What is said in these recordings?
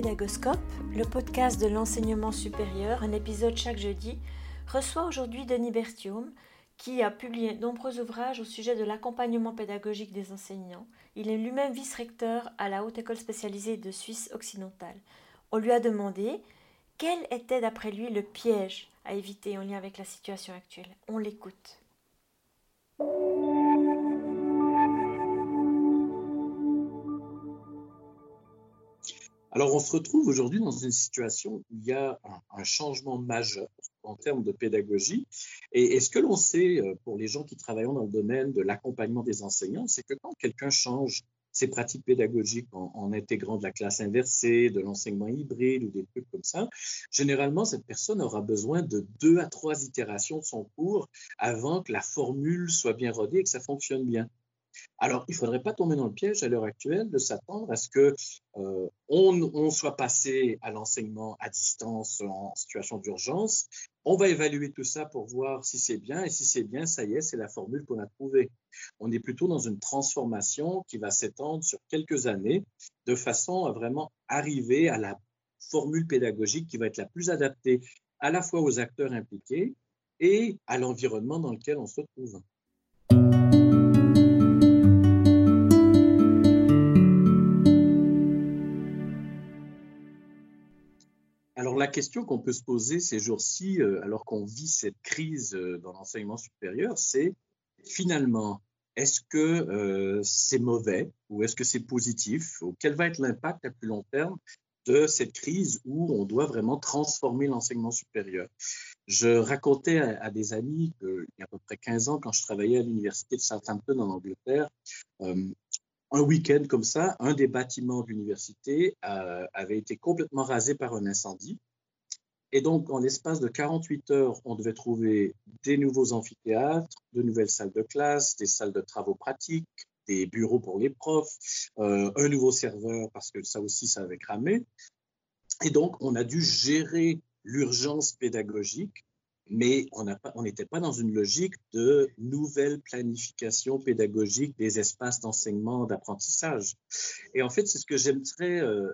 Le podcast de l'enseignement supérieur, un épisode chaque jeudi, reçoit aujourd'hui Denis Berthiaume, qui a publié de nombreux ouvrages au sujet de l'accompagnement pédagogique des enseignants. Il est lui-même vice-recteur à la Haute École spécialisée de Suisse occidentale. On lui a demandé quel était d'après lui le piège à éviter en lien avec la situation actuelle? On l'écoute. Alors, on se retrouve aujourd'hui dans une situation où il y a un, changement majeur en termes de pédagogie. Et, ce que l'on sait euh, pour les gens qui travaillent dans le domaine de l'accompagnement des enseignants, c'est que quand quelqu'un change ses pratiques pédagogiques en, intégrant de la classe inversée, de l'enseignement hybride ou des trucs comme ça, généralement, cette personne aura besoin de deux à trois itérations de son cours avant que la formule soit bien rodée et que ça fonctionne bien. Alors, il ne faudrait pas tomber dans le piège à l'heure actuelle de s'attendre à ce que euh, on, soit passé à l'enseignement à distance en situation d'urgence. On va évaluer tout ça pour voir si c'est bien et si c'est bien, ça y est, c'est la formule qu'on a trouvée. On est plutôt dans une transformation qui va s'étendre sur quelques années de façon à vraiment arriver à la formule pédagogique qui va être la plus adaptée à la fois aux acteurs impliqués et à l'environnement dans lequel on se trouve. La question qu'on peut se poser ces jours-ci, euh, alors qu'on vit cette crise euh, dans l'enseignement supérieur, c'est finalement, est-ce que euh, c'est mauvais ou est-ce que c'est positif quel va être l'impact à plus long terme de cette crise où on doit vraiment transformer l'enseignement supérieur? Je racontais à, des amis qu'il y a à peu près 15 ans, quand je travaillais à l'université de Southampton en Angleterre, un week-end comme ça, un des bâtiments de l'université avait été complètement rasé par un incendie. Et donc, en l'espace de 48 heures, on devait trouver des nouveaux amphithéâtres, de nouvelles salles de classe, des salles de travaux pratiques, des bureaux pour les profs, euh, un nouveau serveur parce que ça aussi, ça avait cramé. Et donc, on a dû gérer l'urgence pédagogique, mais on n'était pas dans une logique de nouvelle planification pédagogique des espaces d'enseignement, d'apprentissage. Et en fait, c'est ce que j'aimerais euh,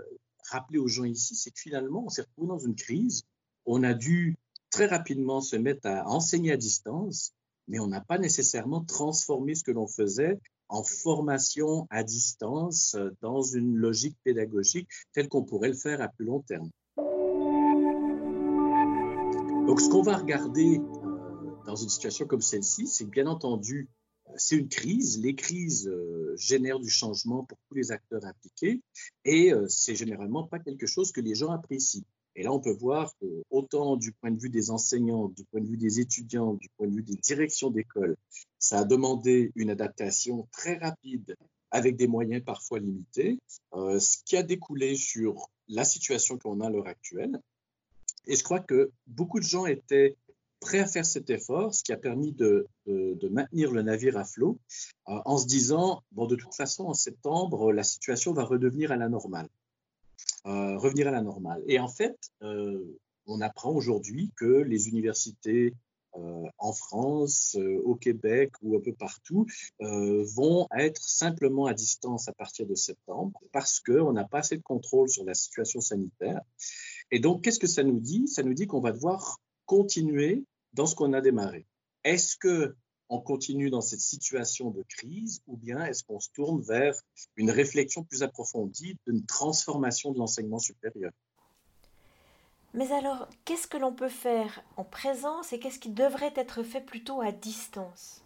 rappeler aux gens ici, c'est que finalement, on s'est retrouvé dans une crise on a dû très rapidement se mettre à enseigner à distance, mais on n'a pas nécessairement transformé ce que l'on faisait en formation à distance euh, dans une logique pédagogique telle qu'on pourrait le faire à plus long terme. Donc, ce qu'on va regarder euh, dans une situation comme celle-ci, c'est que bien entendu, euh, c'est une crise. Les crises génèrent du changement pour tous les acteurs impliqués et c'est généralement pas quelque chose que les gens apprécient. Et là, on peut voir que, autant du point de vue des enseignants, du point de vue des étudiants, du point de vue des directions d'école, ça a demandé une adaptation très rapide avec des moyens parfois limités, euh, ce qui a découlé sur la situation qu'on a à l'heure actuelle. Et je crois que beaucoup de gens étaient prêts à faire cet effort, ce qui a permis de, maintenir le navire à flot, euh, en se disant, bon, de toute façon, en septembre, la situation va redevenir à la normale. Euh, revenir à la normale. Et en fait, euh, on apprend aujourd'hui que les universités euh, en France, au Québec ou un peu partout vont être simplement à distance à partir de septembre parce qu'on n'a pas assez de contrôle sur la situation sanitaire. Et donc, qu'est-ce que ça nous dit? Ça nous dit qu'on va devoir continuer dans ce qu'on a démarré. Est-ce que on continue dans cette situation de crise ou bien est-ce qu'on se tourne vers une réflexion plus approfondie d'une transformation de l'enseignement supérieur? Mais alors, qu'est-ce que l'on peut faire en présence et qu'est-ce qui devrait être fait plutôt à distance?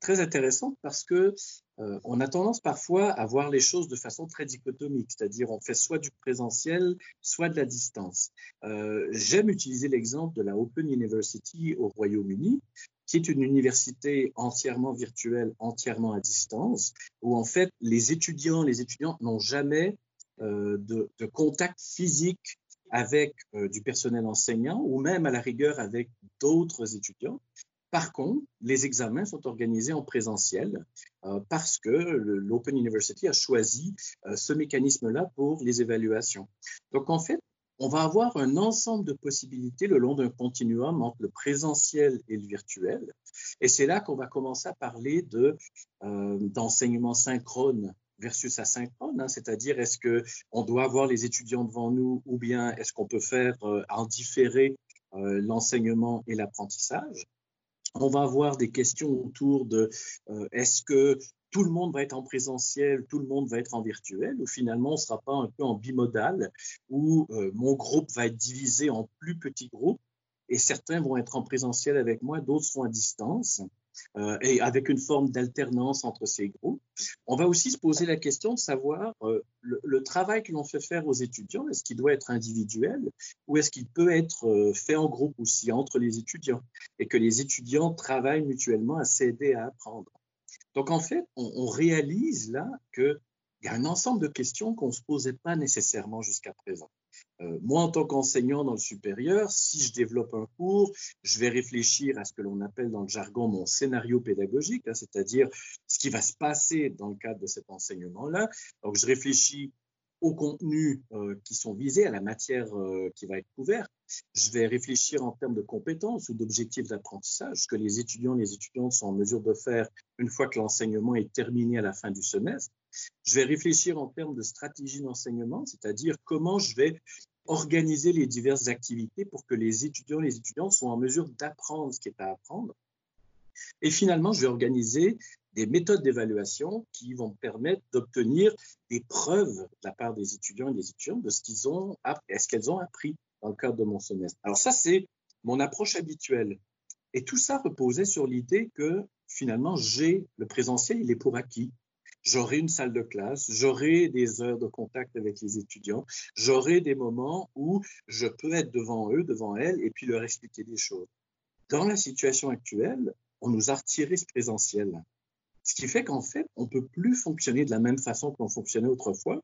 Très intéressant parce que euh, on a tendance parfois à voir les choses de façon très dichotomique, c'est-à-dire on fait soit du présentiel, soit de la distance. Euh, j'aime utiliser l'exemple de la Open University au Royaume-Uni, qui est une université entièrement virtuelle, entièrement à distance, où en fait les étudiants, les n'ont jamais euh, de, contact physique avec euh, du personnel enseignant ou même à la rigueur avec d'autres étudiants. Par contre, les examens sont organisés en présentiel euh, parce que l'Open University a choisi ce mécanisme-là pour les évaluations. Donc en fait, on va avoir un ensemble de possibilités le long d'un continuum entre le présentiel et le virtuel. Et c'est là qu'on va commencer à parler euh, d'enseignement synchrone versus asynchrone, hein, c'est-à-dire est-ce que on doit avoir les étudiants devant nous ou bien est-ce qu'on peut faire euh, en différé euh, l'enseignement et l'apprentissage. On va avoir des questions autour de est-ce que tout le monde va être en présentiel, tout le monde va être en virtuel, ou finalement on ne sera pas un peu en bimodal, où mon groupe va être divisé en plus petits groupes et certains vont être en présentiel avec moi, d'autres seront à distance. Euh, et avec une forme d'alternance entre ces groupes. On va aussi se poser la question de savoir euh, le, travail que l'on fait faire aux étudiants, est-ce qu'il doit être individuel ou est-ce qu'il peut être euh, fait en groupe aussi entre les étudiants et que les étudiants travaillent mutuellement à s'aider à apprendre. Donc en fait, on, réalise là qu'il y a un ensemble de questions qu'on ne se posait pas nécessairement jusqu'à présent. Euh, moi, en tant qu'enseignant dans le supérieur, si je développe un cours, je vais réfléchir à ce que l'on appelle dans le jargon mon scénario pédagogique, hein, c'est-à-dire ce qui va se passer dans le cadre de cet enseignement-là. Donc, je réfléchis aux contenus euh, qui sont visés, à la matière euh, qui va être couverte. Je vais réfléchir en termes de compétences ou d'objectifs d'apprentissage, ce que les étudiants et les étudiantes sont en mesure de faire une fois que l'enseignement est terminé à la fin du semestre. Je vais réfléchir en termes de stratégie d'enseignement, c'est-à-dire comment je vais organiser les diverses activités pour que les étudiants et les étudiantes soient en mesure d'apprendre ce qui est à apprendre. Et finalement, je vais organiser des méthodes d'évaluation qui vont me permettre d'obtenir des preuves de la part des étudiants et des étudiantes de ce qu'ils ont appris, ce qu'elles ont appris dans le cadre de mon semestre. Alors ça, c'est mon approche habituelle. Et tout ça reposait sur l'idée que finalement, j'ai le présentiel, il est pour acquis. J'aurai une salle de classe, j'aurai des heures de contact avec les étudiants, j'aurai des moments où je peux être devant eux, devant elles, et puis leur expliquer des choses. Dans la situation actuelle, on nous a retiré ce présentiel. Ce qui fait qu'en fait, on ne peut plus fonctionner de la même façon qu'on fonctionnait autrefois.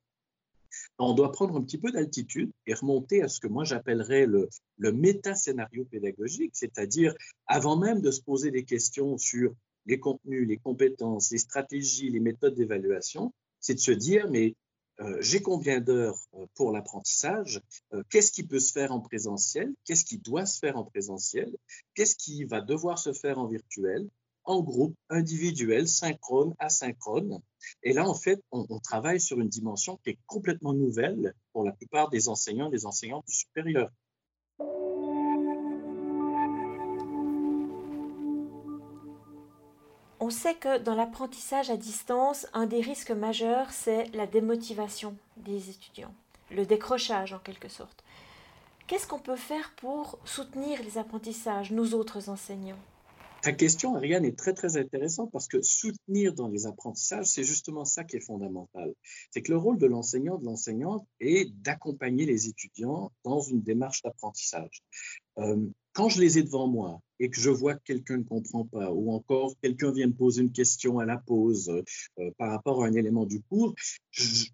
On doit prendre un petit peu d'altitude et remonter à ce que moi j'appellerais le, le méta-scénario pédagogique, c'est-à-dire avant même de se poser des questions sur les contenus, les compétences, les stratégies, les méthodes d'évaluation, c'est de se dire, mais euh, j'ai combien d'heures euh, pour l'apprentissage, euh, qu'est-ce qui peut se faire en présentiel, qu'est-ce qui doit se faire en présentiel, qu'est-ce qui va devoir se faire en virtuel, en groupe, individuel, synchrone, asynchrone. Et là, en fait, on, travaille sur une dimension qui est complètement nouvelle pour la plupart des enseignants et des enseignantes du supérieur. On sait que dans l'apprentissage à distance, un des risques majeurs, c'est la démotivation des étudiants, le décrochage en quelque sorte. Qu'est-ce qu'on peut faire pour soutenir les apprentissages, nous autres enseignants? Ta question, Ariane, est très très intéressante parce que soutenir dans les apprentissages, c'est justement ça qui est fondamental. C'est que le rôle de l'enseignant, de l'enseignante, est d'accompagner les étudiants dans une démarche d'apprentissage. Euh, quand je les ai devant moi et que je vois que quelqu'un ne comprend pas, ou encore quelqu'un vient me poser une question à la pause euh, par rapport à un élément du cours,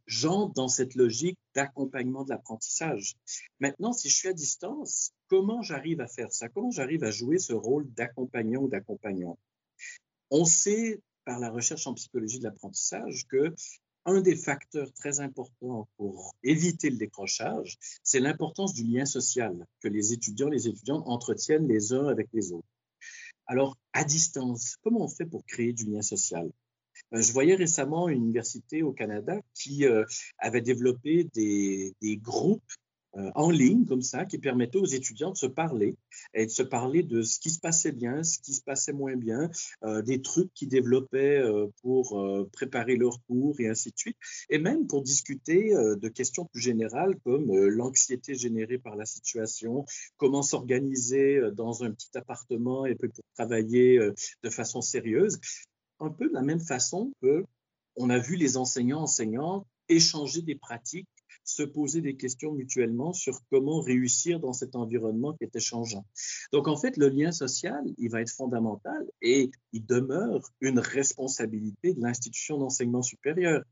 j'entre dans cette logique d'accompagnement de l'apprentissage. Maintenant, si je suis à distance, comment j'arrive à faire ça? Comment j'arrive à jouer ce rôle d'accompagnant ou d'accompagnant On sait par la recherche en psychologie de l'apprentissage que un des facteurs très importants pour éviter le décrochage, c'est l'importance du lien social que les étudiants, les étudiantes entretiennent les uns avec les autres. Alors, à distance, comment on fait pour créer du lien social? Euh, je voyais récemment une université au Canada qui euh, avait développé des, des groupes euh, en ligne comme ça qui permettait aux étudiants de se parler et de se parler de ce qui se passait bien, ce qui se passait moins bien, euh, des trucs qu'ils développaient euh, pour préparer leur cours et ainsi de suite, et même pour discuter de questions plus générales comme l'anxiété générée par la situation, comment s'organiser dans un petit appartement et pour travailler de façon sérieuse, un peu de la même façon que on a vu les enseignants enseignants échanger des pratiques se poser des questions mutuellement sur comment réussir dans cet environnement qui était changeant. Donc, en fait, le lien social, il va être fondamental et il demeure une responsabilité de l'institution d'enseignement supérieur.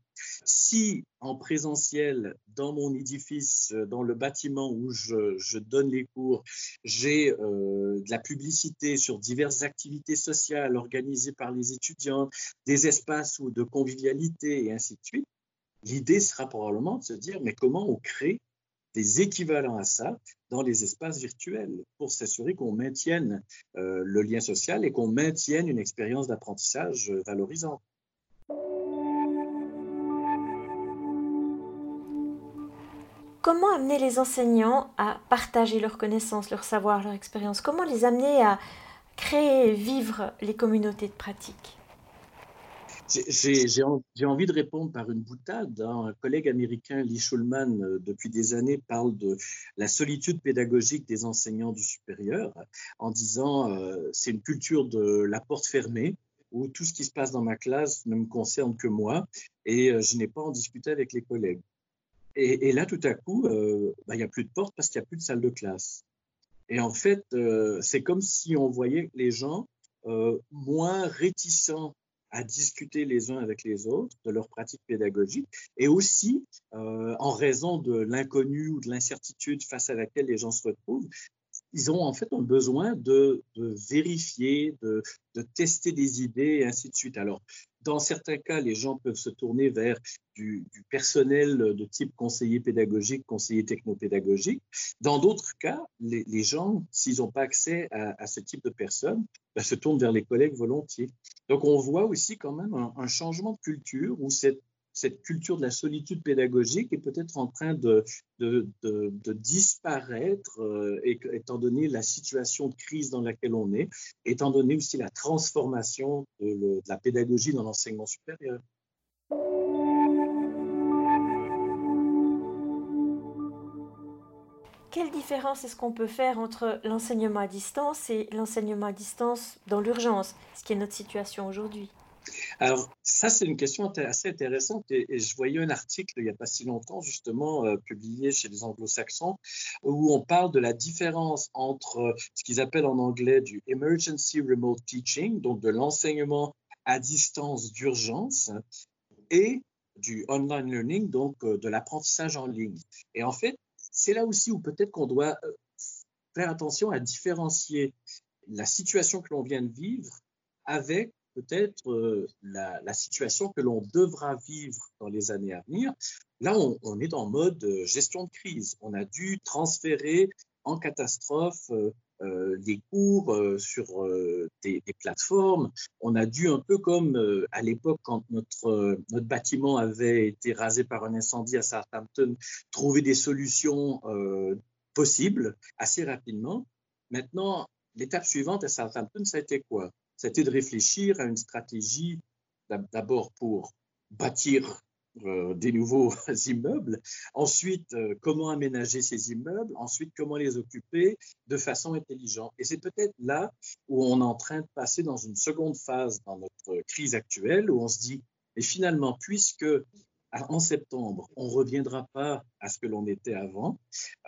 Si en présentiel, dans mon édifice, dans le bâtiment où je, donne les cours, j'ai euh, de la publicité sur diverses activités sociales organisées par les étudiants, des espaces de convivialité et ainsi de suite, L'idée sera probablement de se dire, mais comment on crée des équivalents à ça dans les espaces virtuels pour s'assurer qu'on maintienne euh, le lien social et qu'on maintienne une expérience d'apprentissage euh, valorisante. Comment amener les enseignants à partager leurs connaissances, leurs savoirs, leur expérience? Comment les amener à créer et vivre les communautés de pratique? J'ai envie de répondre par une boutade. Hein. Un collègue américain, Lee Schulman, euh, depuis des années, parle de la solitude pédagogique des enseignants du supérieur en disant euh, c'est une culture de la porte fermée où tout ce qui se passe dans ma classe ne me concerne que moi et euh, je n'ai pas en discuter avec les collègues. Et, là, tout à coup, bah, il n'y a plus de porte parce qu'il n'y a plus de salle de classe. Et en fait, c'est comme si on voyait les gens moins réticents à discuter les uns avec les autres de leurs pratiques pédagogiques et aussi euh, en raison de l'inconnu ou de l'incertitude face à laquelle les gens se retrouvent, ils ont en fait un besoin de, de vérifier, de, de, tester des idées et ainsi de suite. Alors, dans certains cas, les gens peuvent se tourner vers du, personnel de type conseiller pédagogique, conseiller technopédagogique. Dans d'autres cas, les, gens, s'ils n'ont pas accès à, à, ce type de personnes, ben, se tournent vers les collègues volontiers. Donc, on voit aussi quand même un, un changement de culture où cette cette culture de la solitude pédagogique est peut-être en train de, disparaître, euh, étant donné la situation de crise dans laquelle on est, étant donné aussi la transformation de, la pédagogie dans l'enseignement supérieur. Quelle différence est-ce qu'on peut faire entre l'enseignement à distance et l'enseignement à distance dans l'urgence, ce qui est notre situation aujourd'hui? Alors, ça, c'est une question assez intéressante et, je voyais un article il n'y a pas si longtemps, justement, euh, publié chez les anglo-saxons, où on parle de la différence entre euh, ce qu'ils appellent en anglais du emergency remote teaching, donc de l'enseignement à distance d'urgence, et du online learning, donc euh, de l'apprentissage en ligne. Et en fait, c'est là aussi où peut-être qu'on doit faire attention à différencier la situation que l'on vient de vivre avec peut-être euh, la, situation que l'on devra vivre dans les années à venir. Là, on, est dans mode euh, gestion de crise. On a dû transférer en catastrophe euh, des cours sur des, plateformes. On a dû un peu comme à l'époque quand notre, notre bâtiment avait été rasé par un incendie à Southampton, trouver des solutions possibles assez rapidement. Maintenant, l'étape suivante à Southampton, ça a été quoi? C'était de réfléchir à une stratégie d'abord pour bâtir euh, des nouveaux immeubles, ensuite euh, comment aménager ces immeubles, ensuite comment les occuper de façon intelligente. Et c'est peut-être là où on est en train de passer dans une seconde phase dans notre crise actuelle, où on se dit, et finalement, puisque en septembre, on ne reviendra pas à ce que l'on était avant,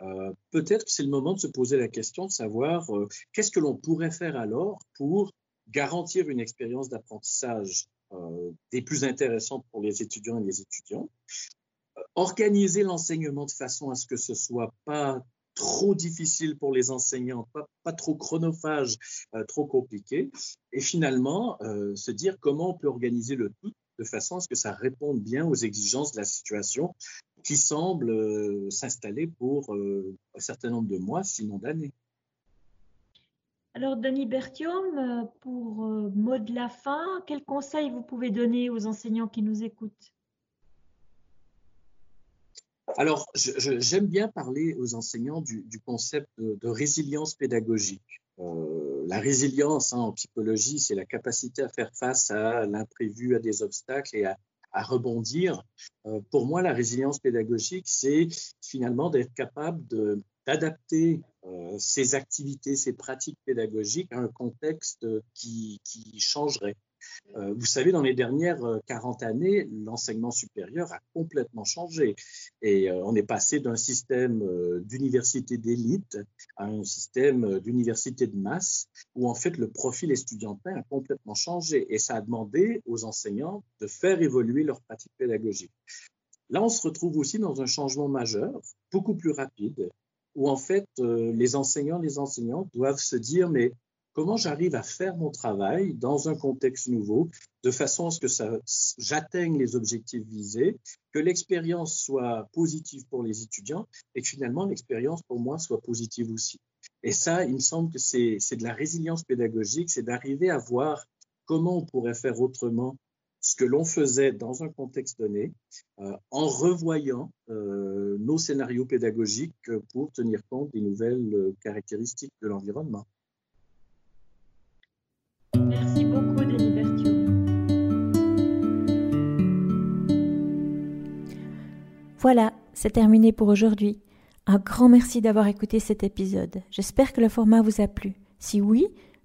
euh, peut-être que c'est le moment de se poser la question de savoir qu'est-ce que l'on pourrait faire alors pour garantir une expérience d'apprentissage euh, des plus intéressantes pour les étudiants et les étudiants, euh, organiser l'enseignement de façon à ce que ce soit pas trop difficile pour les enseignants, pas, trop chronophage, euh, trop compliqué, et finalement se dire comment on peut organiser le tout de façon à ce que ça réponde bien aux exigences de la situation qui semble s'installer pour un certain nombre de mois, sinon d'années. Alors, Denis Berthiaume, euh, pour euh, mot de la fin, quels conseils vous pouvez donner aux enseignants qui nous écoutent? Alors, j'aime bien parler aux enseignants du, concept de, résilience pédagogique. Euh, la résilience hein, en psychologie, c'est la capacité à faire face à l'imprévu, à des obstacles et à, rebondir. pour moi, la résilience pédagogique, c'est finalement d'être capable d'adapter euh, ces activités, ces pratiques pédagogiques à un contexte qui, changerait. Euh, vous savez, dans les dernières 40 euh, années, l'enseignement supérieur a complètement changé et on est passé d'un système d'université d'élite à un système d'université de masse où en fait le profil estudiantin a complètement changé et ça a demandé aux enseignants de faire évoluer leurs pratiques pédagogiques. Là, on se retrouve aussi dans un changement majeur, beaucoup plus rapide, où en fait euh, les enseignants, les enseignantes doivent se dire mais comment j'arrive à faire mon travail dans un contexte nouveau de façon à ce que j'atteigne les objectifs visés, que l'expérience soit positive pour les étudiants et que finalement l'expérience pour moi soit positive aussi. Et ça, il me semble que c'est de la résilience pédagogique, c'est d'arriver à voir comment on pourrait faire autrement ce que l'on faisait dans un contexte donné euh, en revoyant euh, nos scénarios pédagogiques pour tenir compte des nouvelles euh, caractéristiques de l'environnement. Merci beaucoup, Denis Berthiaud. Voilà, c'est terminé pour aujourd'hui. Un grand merci d'avoir écouté cet épisode. J'espère que le format vous a plu. Si oui,